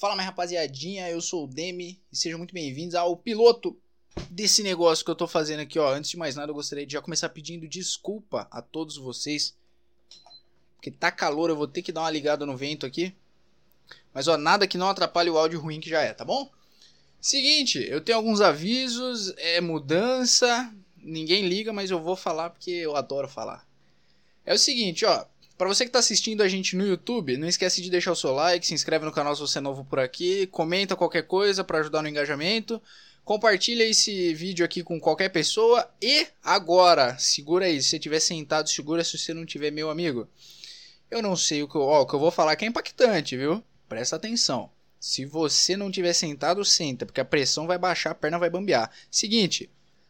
Fala, minha rapaziadinha, eu sou o Demi e sejam muito bem-vindos ao piloto desse negócio que eu tô fazendo aqui, ó. Antes de mais nada, eu gostaria de já começar pedindo desculpa a todos vocês. Porque tá calor, eu vou ter que dar uma ligada no vento aqui. Mas, ó, nada que não atrapalhe o áudio ruim que já é, tá bom? Seguinte, eu tenho alguns avisos, é mudança, ninguém liga, mas eu vou falar porque eu adoro falar. É o seguinte, ó, para você que está assistindo a gente no YouTube, não esquece de deixar o seu like, se inscreve no canal se você é novo por aqui, comenta qualquer coisa para ajudar no engajamento, compartilha esse vídeo aqui com qualquer pessoa e agora, segura aí, se você estiver sentado, segura se você não tiver meu amigo. Eu não sei o que eu, ó, o que eu vou falar que é impactante, viu? Presta atenção. Se você não tiver sentado, senta, porque a pressão vai baixar, a perna vai bambear. Seguinte,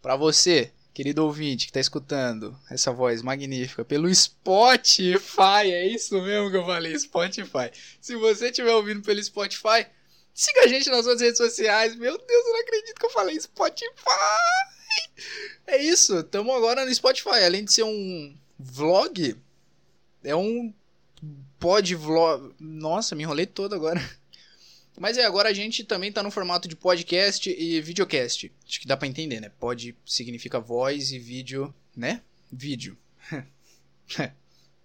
para você querido ouvinte que está escutando essa voz magnífica pelo Spotify, é isso mesmo que eu falei, Spotify. Se você estiver ouvindo pelo Spotify, siga a gente nas outras redes sociais. Meu Deus, eu não acredito que eu falei Spotify. É isso, estamos agora no Spotify. Além de ser um vlog, é um pod vlog. Nossa, me enrolei todo agora. Mas é, agora a gente também tá no formato de podcast e videocast. Acho que dá para entender, né? Pod significa voz e vídeo, né? Vídeo.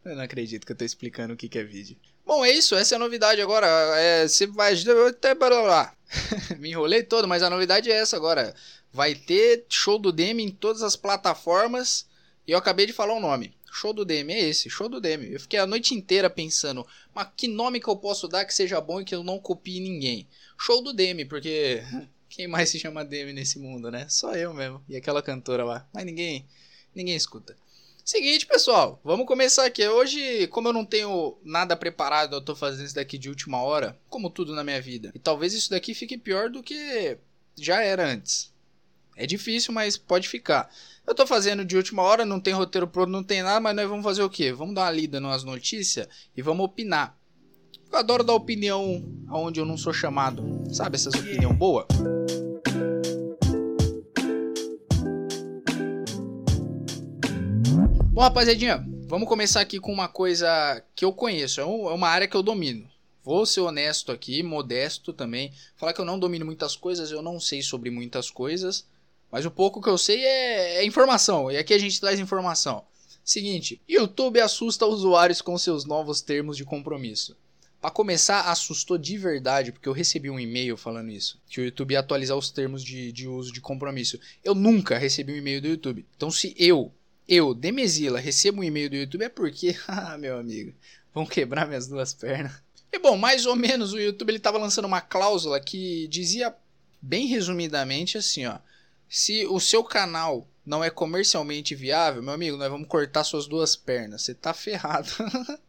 eu não acredito que eu tô explicando o que, que é vídeo. Bom, é isso, essa é a novidade agora. É, você vai. Me enrolei todo, mas a novidade é essa agora. Vai ter show do Demi em todas as plataformas. E eu acabei de falar o nome. Show do Demi é esse, show do Demi. Eu fiquei a noite inteira pensando, mas que nome que eu posso dar que seja bom e que eu não copie ninguém? Show do Demi, porque quem mais se chama Demi nesse mundo, né? Só eu mesmo e aquela cantora lá. Mas ninguém, ninguém escuta. Seguinte, pessoal, vamos começar aqui. Hoje, como eu não tenho nada preparado, eu tô fazendo isso daqui de última hora, como tudo na minha vida. E talvez isso daqui fique pior do que já era antes. É difícil, mas pode ficar. Eu tô fazendo de última hora, não tem roteiro pronto, não tem nada, mas nós vamos fazer o quê? Vamos dar uma lida nas notícias e vamos opinar. Eu adoro dar opinião aonde eu não sou chamado. Sabe essas opinião boa? Bom, rapaziadinha, vamos começar aqui com uma coisa que eu conheço, é, é uma área que eu domino. Vou ser honesto aqui, modesto também. Falar que eu não domino muitas coisas, eu não sei sobre muitas coisas. Mas o pouco que eu sei é, é informação, e aqui a gente traz informação. Seguinte, YouTube assusta usuários com seus novos termos de compromisso. Para começar, assustou de verdade, porque eu recebi um e-mail falando isso. Que o YouTube ia atualizar os termos de, de uso de compromisso. Eu nunca recebi um e-mail do YouTube. Então, se eu, eu, Demesila, recebo um e-mail do YouTube, é porque, ah, meu amigo, vão quebrar minhas duas pernas. E bom, mais ou menos o YouTube ele estava lançando uma cláusula que dizia, bem resumidamente, assim, ó. Se o seu canal não é comercialmente viável, meu amigo, nós vamos cortar suas duas pernas. Você tá ferrado.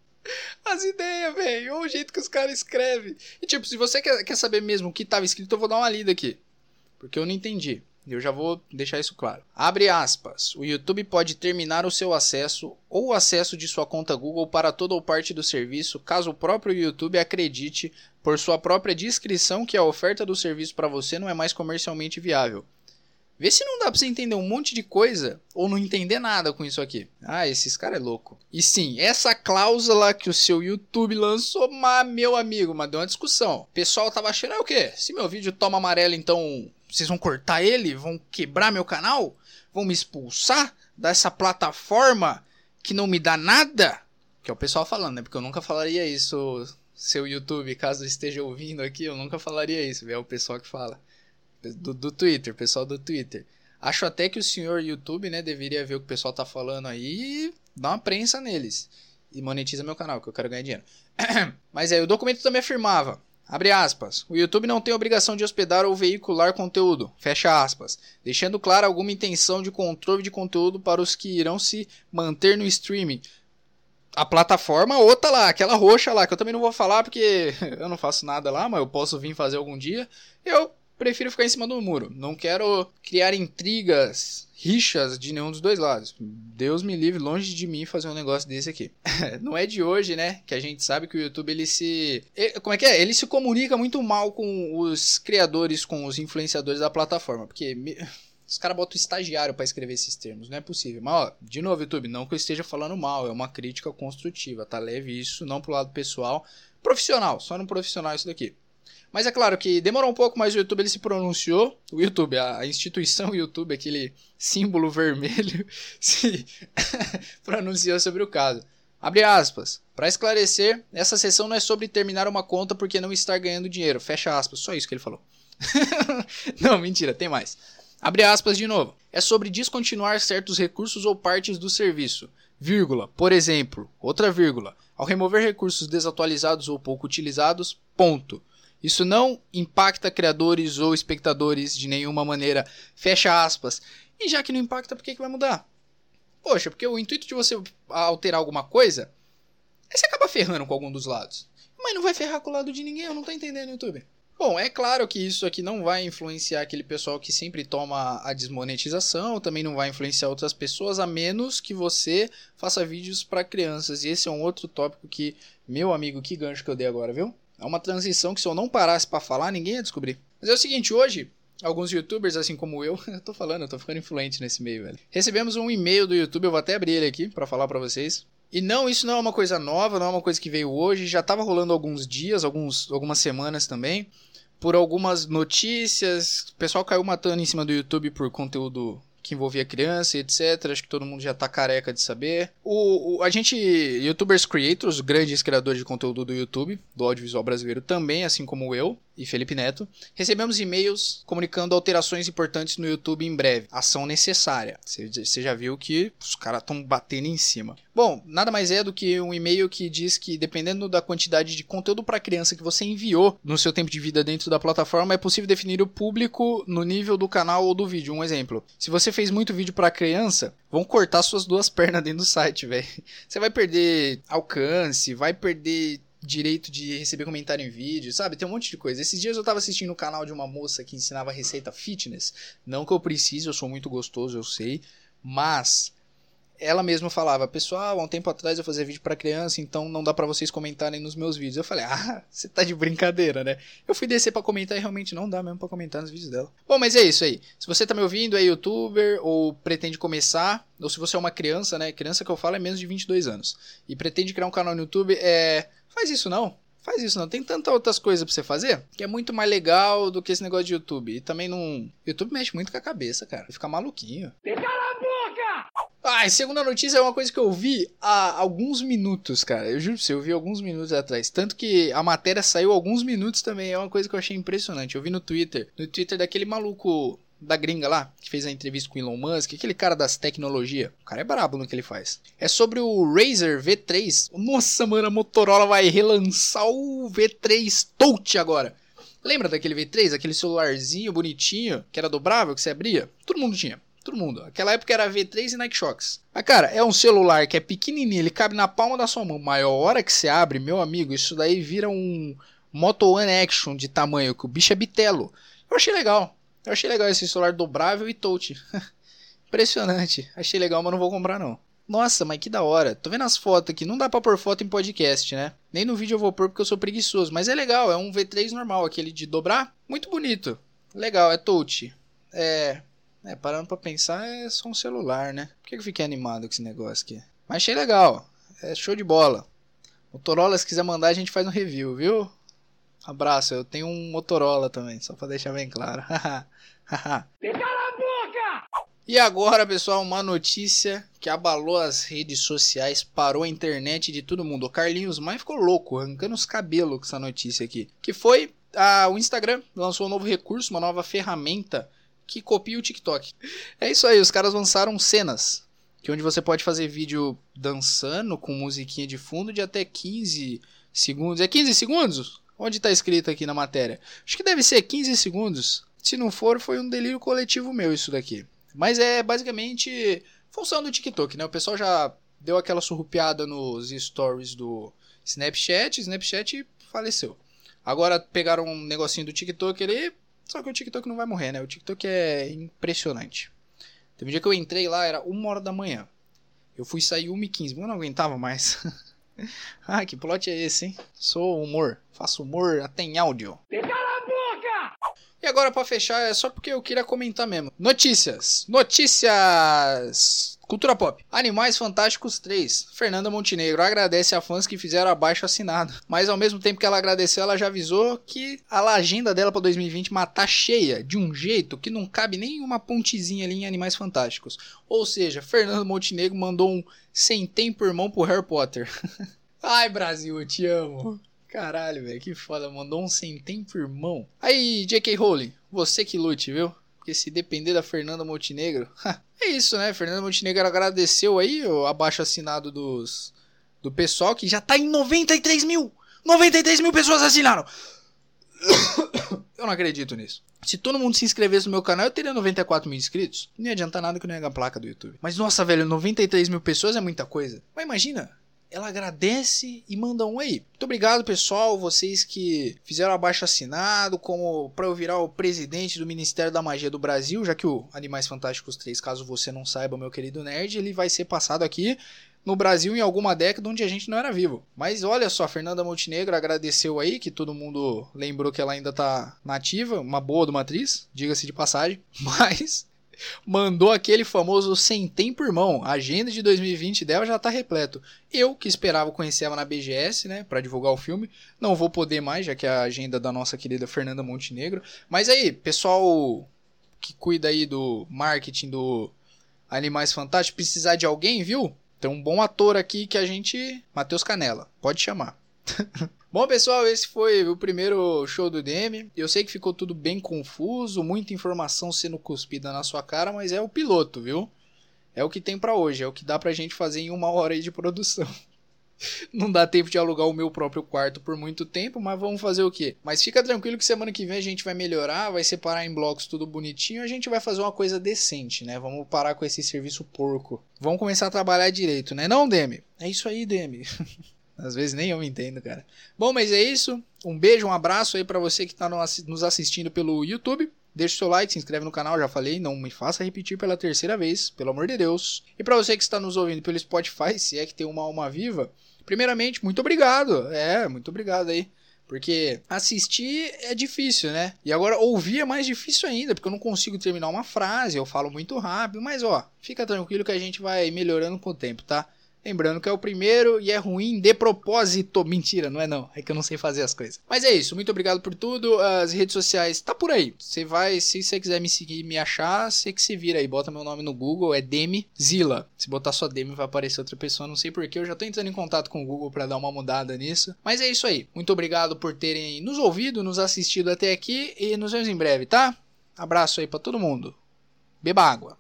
As ideias, velho. Ou o jeito que os caras escrevem. E tipo, se você quer, quer saber mesmo o que tava escrito, eu vou dar uma lida aqui. Porque eu não entendi. Eu já vou deixar isso claro. Abre aspas. O YouTube pode terminar o seu acesso ou o acesso de sua conta Google para toda ou parte do serviço, caso o próprio YouTube acredite, por sua própria descrição, que a oferta do serviço para você não é mais comercialmente viável. Vê se não dá pra você entender um monte de coisa ou não entender nada com isso aqui. Ah, esses caras é louco. E sim, essa cláusula que o seu YouTube lançou, mas, meu amigo, mas deu uma discussão. O pessoal tava achando, é o quê? Se meu vídeo toma amarelo, então vocês vão cortar ele? Vão quebrar meu canal? Vão me expulsar dessa plataforma que não me dá nada? Que é o pessoal falando, né? Porque eu nunca falaria isso, seu YouTube, caso esteja ouvindo aqui, eu nunca falaria isso, é o pessoal que fala do, do Twitter, pessoal do Twitter. Acho até que o senhor YouTube, né, deveria ver o que o pessoal tá falando aí e dar uma prensa neles. E monetiza meu canal, que eu quero ganhar dinheiro. Mas aí, o documento também afirmava, abre aspas, o YouTube não tem obrigação de hospedar ou veicular conteúdo, fecha aspas, deixando clara alguma intenção de controle de conteúdo para os que irão se manter no streaming. A plataforma, outra lá, aquela roxa lá, que eu também não vou falar porque eu não faço nada lá, mas eu posso vir fazer algum dia. Eu prefiro ficar em cima do muro. Não quero criar intrigas, rixas de nenhum dos dois lados. Deus me livre longe de mim fazer um negócio desse aqui. Não é de hoje, né, que a gente sabe que o YouTube ele se como é que é? Ele se comunica muito mal com os criadores, com os influenciadores da plataforma, porque os caras botam estagiário para escrever esses termos, não é possível. Mas, ó, de novo, YouTube, não que eu esteja falando mal, é uma crítica construtiva, tá leve isso, não pro lado pessoal. Profissional, só no profissional isso daqui. Mas é claro que demorou um pouco, mas o YouTube ele se pronunciou. O YouTube, a instituição YouTube, aquele símbolo vermelho, se pronunciou sobre o caso. Abre aspas. Para esclarecer, essa sessão não é sobre terminar uma conta porque não estar ganhando dinheiro. Fecha aspas. Só isso que ele falou. não, mentira, tem mais. Abre aspas de novo. É sobre descontinuar certos recursos ou partes do serviço. Vírgula. Por exemplo, outra vírgula. Ao remover recursos desatualizados ou pouco utilizados, ponto. Isso não impacta criadores ou espectadores de nenhuma maneira. Fecha aspas. E já que não impacta, por que, que vai mudar? Poxa, porque o intuito de você alterar alguma coisa é você acaba ferrando com algum dos lados. Mas não vai ferrar com o lado de ninguém, eu não tô entendendo, YouTube. Bom, é claro que isso aqui não vai influenciar aquele pessoal que sempre toma a desmonetização, também não vai influenciar outras pessoas, a menos que você faça vídeos para crianças. E esse é um outro tópico que, meu amigo, que gancho que eu dei agora, viu? É uma transição que se eu não parasse para falar, ninguém ia descobrir. Mas é o seguinte, hoje, alguns youtubers, assim como eu, eu tô falando, eu tô ficando influente nesse meio, velho. Recebemos um e-mail do YouTube, eu vou até abrir ele aqui para falar para vocês. E não, isso não é uma coisa nova, não é uma coisa que veio hoje, já tava rolando alguns dias, alguns, algumas semanas também por algumas notícias. O pessoal caiu matando em cima do YouTube por conteúdo que envolvia criança e etc. Acho que todo mundo já tá careca de saber. O, o, a gente, YouTubers Creators, grandes criadores de conteúdo do YouTube, do audiovisual brasileiro também, assim como eu, e Felipe Neto, recebemos e-mails comunicando alterações importantes no YouTube em breve. Ação necessária. Você já viu que os caras estão batendo em cima. Bom, nada mais é do que um e-mail que diz que dependendo da quantidade de conteúdo para criança que você enviou no seu tempo de vida dentro da plataforma, é possível definir o público no nível do canal ou do vídeo. Um exemplo: se você fez muito vídeo para criança, vão cortar suas duas pernas dentro do site, velho. Você vai perder alcance, vai perder direito de receber comentário em vídeo, sabe? Tem um monte de coisa. Esses dias eu tava assistindo o canal de uma moça que ensinava receita fitness. Não que eu precise, eu sou muito gostoso, eu sei. Mas ela mesma falava, pessoal, há um tempo atrás eu fazia vídeo para criança, então não dá para vocês comentarem nos meus vídeos. Eu falei, ah, você tá de brincadeira, né? Eu fui descer para comentar e realmente não dá mesmo para comentar nos vídeos dela. Bom, mas é isso aí. Se você tá me ouvindo, é youtuber ou pretende começar, ou se você é uma criança, né? Criança que eu falo é menos de 22 anos e pretende criar um canal no YouTube, é Faz isso não. Faz isso não. Tem tantas outras coisas pra você fazer que é muito mais legal do que esse negócio de YouTube. E também não. YouTube mexe muito com a cabeça, cara. Fica maluquinho. Cala a boca! Ah, e segunda notícia é uma coisa que eu vi há alguns minutos, cara. Eu juro pra você, eu vi alguns minutos atrás. Tanto que a matéria saiu alguns minutos também. É uma coisa que eu achei impressionante. Eu vi no Twitter. No Twitter daquele maluco da gringa lá, que fez a entrevista com o Elon Musk, aquele cara das tecnologias. O cara é brabo no que ele faz. É sobre o Razer V3. Nossa, mano, a Motorola vai relançar o V3 Touch agora. Lembra daquele V3, aquele celularzinho bonitinho, que era dobrável, que você abria? Todo mundo tinha. Todo mundo. Aquela época era V3 e Nike Shox. Mas, cara, é um celular que é pequenininho, ele cabe na palma da sua mão. Maior hora que você abre, meu amigo, isso daí vira um Moto One Action de tamanho, que o bicho é bitelo. Eu achei legal. Eu achei legal esse celular dobrável e touch. Impressionante. Achei legal, mas não vou comprar não. Nossa, mas que da hora. Tô vendo as fotos aqui. Não dá pra pôr foto em podcast, né? Nem no vídeo eu vou pôr porque eu sou preguiçoso. Mas é legal, é um V3 normal, aquele de dobrar. Muito bonito. Legal, é touch. É. É, parando pra pensar, é só um celular, né? Por que eu fiquei animado com esse negócio aqui? Mas achei legal. É show de bola. Motorola, se quiser mandar, a gente faz um review, viu? Abraço, eu tenho um Motorola também, só pra deixar bem claro. Cala a boca! E agora, pessoal, uma notícia que abalou as redes sociais, parou a internet de todo mundo. O Carlinhos Maia ficou louco, arrancando os cabelos com essa notícia aqui. Que foi a, o Instagram lançou um novo recurso, uma nova ferramenta que copia o TikTok. É isso aí, os caras lançaram cenas. Que onde você pode fazer vídeo dançando com musiquinha de fundo de até 15 segundos. É 15 segundos? Onde está escrito aqui na matéria? Acho que deve ser 15 segundos. Se não for, foi um delírio coletivo meu isso daqui. Mas é basicamente função do TikTok, né? O pessoal já deu aquela surrupiada nos stories do Snapchat, Snapchat faleceu. Agora pegaram um negocinho do TikTok ali, só que o TikTok não vai morrer, né? O TikTok é impressionante. Teve um dia que eu entrei lá, era uma hora da manhã. Eu fui sair 1h15, eu não aguentava mais. ah, que plot é esse, hein? Sou humor. Faço humor até em áudio. E agora para fechar, é só porque eu queria comentar mesmo. Notícias. Notícias. Cultura Pop. Animais Fantásticos 3. Fernanda Montenegro agradece a fãs que fizeram abaixo assinado. Mas ao mesmo tempo que ela agradeceu, ela já avisou que a agenda dela para 2020 matar cheia de um jeito que não cabe nem uma pontezinha ali em Animais Fantásticos. Ou seja, Fernanda Montenegro mandou um sem tempo irmão pro Harry Potter. Ai, Brasil, eu te amo. Caralho, velho, que foda. Mandou um sem tempo irmão. Aí, J.K. Rowling, você que lute, viu? Porque se depender da Fernanda Montenegro. é isso, né? Fernanda Montenegro agradeceu aí o abaixo assinado dos, do pessoal, que já tá em 93 mil! 93 mil pessoas assinaram! eu não acredito nisso. Se todo mundo se inscrevesse no meu canal, eu teria 94 mil inscritos. Não ia adiantar nada que eu não ia ganhar placa do YouTube. Mas nossa, velho, 93 mil pessoas é muita coisa. Mas imagina, ela agradece e manda um aí. Muito obrigado, pessoal, vocês que fizeram abaixo assinado, como para eu virar o presidente do Ministério da Magia do Brasil, já que o Animais Fantásticos 3, caso você não saiba, meu querido nerd, ele vai ser passado aqui no Brasil em alguma década onde a gente não era vivo. Mas olha só, Fernanda Montenegro agradeceu aí, que todo mundo lembrou que ela ainda tá nativa, uma boa do Matriz, diga-se de passagem. Mas mandou aquele famoso sem tempo, irmão. A agenda de 2020 dela já tá repleto. Eu, que esperava conhecer ela na BGS, né, para divulgar o filme, não vou poder mais, já que é a agenda da nossa querida Fernanda Montenegro. Mas aí, pessoal que cuida aí do marketing do Animais Fantásticos, precisar de alguém, viu? Tem um bom ator aqui que a gente. Matheus Canela, pode chamar. Bom, pessoal, esse foi o primeiro show do DM. Eu sei que ficou tudo bem confuso, muita informação sendo cuspida na sua cara, mas é o piloto, viu? É o que tem para hoje, é o que dá pra gente fazer em uma hora aí de produção. Não dá tempo de alugar o meu próprio quarto por muito tempo, mas vamos fazer o quê? Mas fica tranquilo que semana que vem a gente vai melhorar, vai separar em blocos tudo bonitinho, a gente vai fazer uma coisa decente, né? Vamos parar com esse serviço porco. Vamos começar a trabalhar direito, né? Não, Demi? É isso aí, Demi. Às vezes nem eu entendo, cara. Bom, mas é isso. Um beijo, um abraço aí para você que tá nos assistindo pelo YouTube. Deixa o seu like, se inscreve no canal, já falei, não me faça repetir pela terceira vez, pelo amor de Deus. E para você que está nos ouvindo pelo Spotify, se é que tem uma alma viva, primeiramente, muito obrigado. É, muito obrigado aí. Porque assistir é difícil, né? E agora ouvir é mais difícil ainda, porque eu não consigo terminar uma frase, eu falo muito rápido, mas ó, fica tranquilo que a gente vai melhorando com o tempo, tá? Lembrando que é o primeiro e é ruim de propósito. Mentira, não é não. É que eu não sei fazer as coisas. Mas é isso. Muito obrigado por tudo. As redes sociais tá por aí. Você vai, se você quiser me seguir, me achar, você que se vira aí. Bota meu nome no Google, é Demi Zila. Se botar só Demi vai aparecer outra pessoa, não sei porquê. Eu já tô entrando em contato com o Google para dar uma mudada nisso. Mas é isso aí. Muito obrigado por terem nos ouvido, nos assistido até aqui e nos vemos em breve, tá? Abraço aí para todo mundo. Beba água.